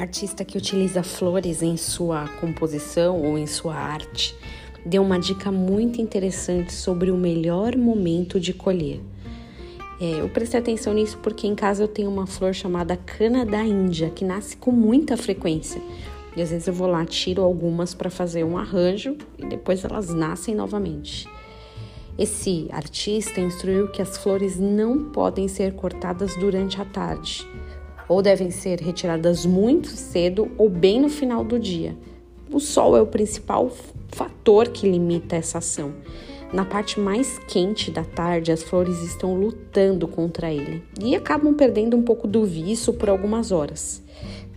artista que utiliza flores em sua composição ou em sua arte deu uma dica muito interessante sobre o melhor momento de colher. É, eu prestei atenção nisso porque em casa eu tenho uma flor chamada cana da Índia que nasce com muita frequência. E às vezes eu vou lá, tiro algumas para fazer um arranjo e depois elas nascem novamente. Esse artista instruiu que as flores não podem ser cortadas durante a tarde, ou devem ser retiradas muito cedo ou bem no final do dia. O sol é o principal fator que limita essa ação. Na parte mais quente da tarde, as flores estão lutando contra ele e acabam perdendo um pouco do viço por algumas horas.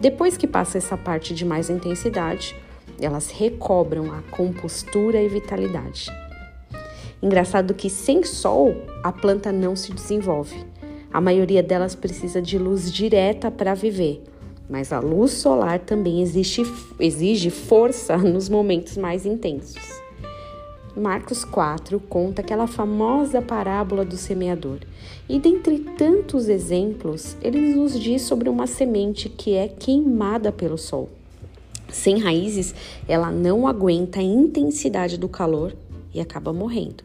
Depois que passa essa parte de mais intensidade, elas recobram a compostura e vitalidade. Engraçado que sem sol a planta não se desenvolve. A maioria delas precisa de luz direta para viver, mas a luz solar também exige, exige força nos momentos mais intensos. Marcos 4 conta aquela famosa parábola do semeador. E dentre tantos exemplos, ele nos diz sobre uma semente que é queimada pelo sol. Sem raízes, ela não aguenta a intensidade do calor e acaba morrendo.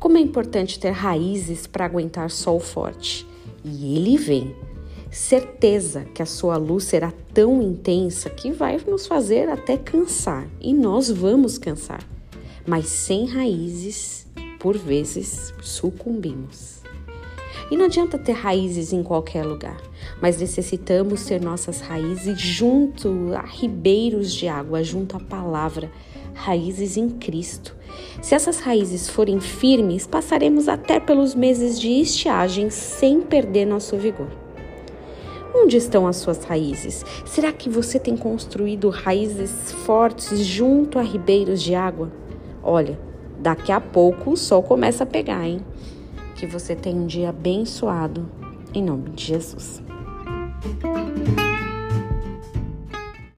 Como é importante ter raízes para aguentar sol forte. E ele vem. Certeza que a sua luz será tão intensa que vai nos fazer até cansar, e nós vamos cansar mas sem raízes, por vezes sucumbimos. E não adianta ter raízes em qualquer lugar, mas necessitamos ter nossas raízes junto a ribeiros de água, junto à palavra, raízes em Cristo. Se essas raízes forem firmes, passaremos até pelos meses de estiagem sem perder nosso vigor. Onde estão as suas raízes? Será que você tem construído raízes fortes junto a ribeiros de água? Olha, daqui a pouco o sol começa a pegar, hein? Que você tenha um dia abençoado, em nome de Jesus.